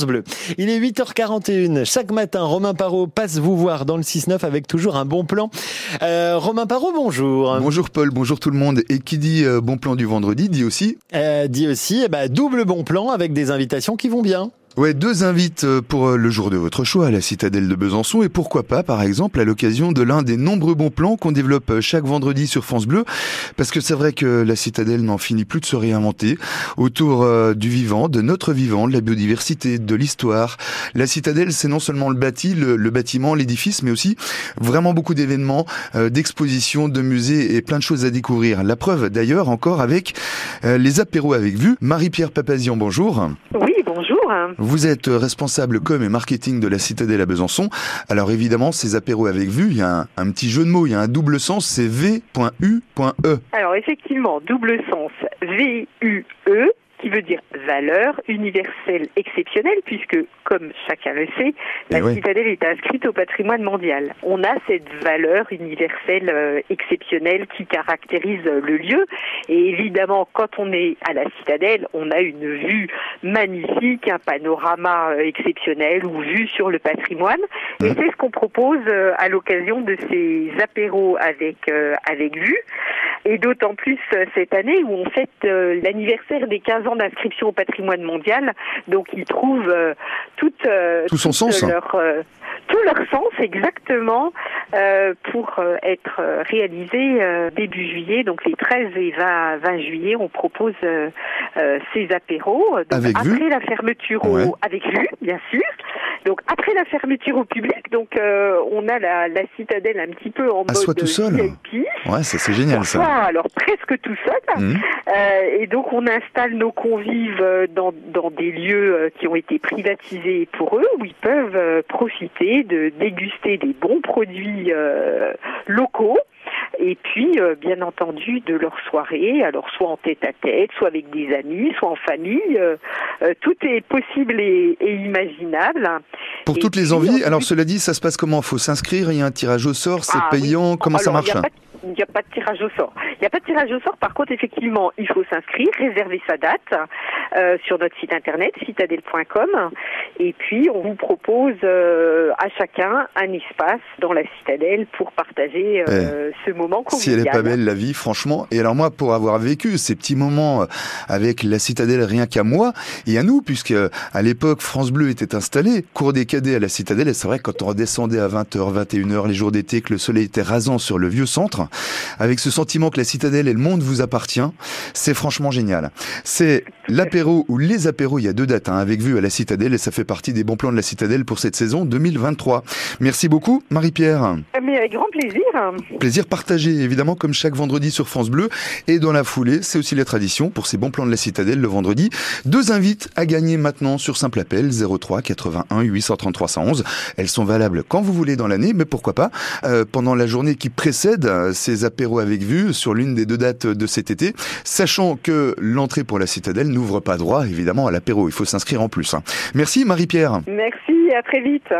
Bleu. Il est 8h41. Chaque matin, Romain Parot passe vous voir dans le 6-9 avec toujours un bon plan. Euh, Romain Parot, bonjour. Bonjour Paul, bonjour tout le monde. Et qui dit euh, bon plan du vendredi dit aussi euh, Dit aussi eh ben, double bon plan avec des invitations qui vont bien. Ouais, deux invites euh, pour euh, le jour de votre choix à la citadelle de Besançon et pourquoi pas, par exemple, à l'occasion de l'un des nombreux bons plans qu'on développe euh, chaque vendredi sur France Bleu, parce que c'est vrai que la citadelle n'en finit plus de se réinventer autour du vivant, de notre vivant, de la biodiversité, de l'histoire. La citadelle, c'est non seulement le bâti, le, bâtiment, l'édifice, mais aussi vraiment beaucoup d'événements, d'expositions, de musées et plein de choses à découvrir. La preuve, d'ailleurs, encore avec les apéros avec vue. Marie-Pierre Papazian, bonjour. Vous êtes responsable com et marketing de la Citadelle à Besançon. Alors évidemment, ces apéros avec vue, il y a un, petit jeu de mots, il y a un double sens, c'est V.U.E. Alors effectivement, double sens, V-U-E qui veut dire valeur universelle exceptionnelle, puisque, comme chacun le sait, la eh citadelle est inscrite au patrimoine mondial. On a cette valeur universelle euh, exceptionnelle qui caractérise le lieu. Et évidemment, quand on est à la citadelle, on a une vue magnifique, un panorama euh, exceptionnel ou vue sur le patrimoine. Et mmh. c'est ce qu'on propose euh, à l'occasion de ces apéros avec, avec vue. Et d'autant plus cette année où on fête l'anniversaire des 15 ans d'inscription au patrimoine mondial. Donc ils trouvent euh, toute, euh, tout son sens. Leur, euh, tout leur sens exactement pour être réalisé début juillet, donc les 13 et 20, 20 juillet, on propose ces apéros. avec après la fermeture au, avec vue, bien sûr. Donc après la fermeture au public, donc on a la, la, citadelle un petit peu en mode tout seul. VIP. Ouais, c'est génial ça. Alors presque tout seul. Mmh. et donc on installe nos convives euh, dans, dans des lieux euh, qui ont été privatisés pour eux, où ils peuvent euh, profiter de déguster des bons produits locaux et puis bien entendu de leur soirée, alors soit en tête à tête, soit avec des amis, soit en famille, tout est possible et, imaginable. Pour toutes les envies, alors cela dit, ça se passe comment? Faut s'inscrire, il y a un tirage au sort, c'est ah payant, comment ça marche? il n'y a pas de tirage au sort. Il n'y a pas de tirage au sort. Par contre, effectivement, il faut s'inscrire, réserver sa date euh, sur notre site internet citadelle.com et puis on vous propose euh, à chacun un espace dans la citadelle pour partager euh, eh, ce moment convivial. Si elle est pas belle la vie, franchement. Et alors moi, pour avoir vécu ces petits moments avec la citadelle rien qu'à moi et à nous, puisque à l'époque France Bleu était installé, cours des cadets à la citadelle, et c'est vrai quand on redescendait à 20h, 21h les jours d'été, que le soleil était rasant sur le vieux centre, avec ce sentiment que la citadelle et le monde vous appartient, c'est franchement génial. C'est l'apéro ou les apéros, il y a deux dates hein, avec vue à la citadelle et ça fait partie des bons plans de la citadelle pour cette saison 2023. Merci beaucoup Marie-Pierre. Mais avec grand plaisir. Plaisir partagé évidemment comme chaque vendredi sur France Bleu et dans la foulée, c'est aussi la tradition pour ces bons plans de la citadelle le vendredi. Deux invites à gagner maintenant sur simple appel 03 81 833 111. Elles sont valables quand vous voulez dans l'année, mais pourquoi pas euh, pendant la journée qui précède euh, ces apéros avec vue sur l'une des deux dates de cet été, sachant que l'entrée pour la citadelle n'ouvre pas droit évidemment à l'apéro. Il faut s'inscrire en plus. Hein. Merci Marie-Pierre. Merci, à très vite.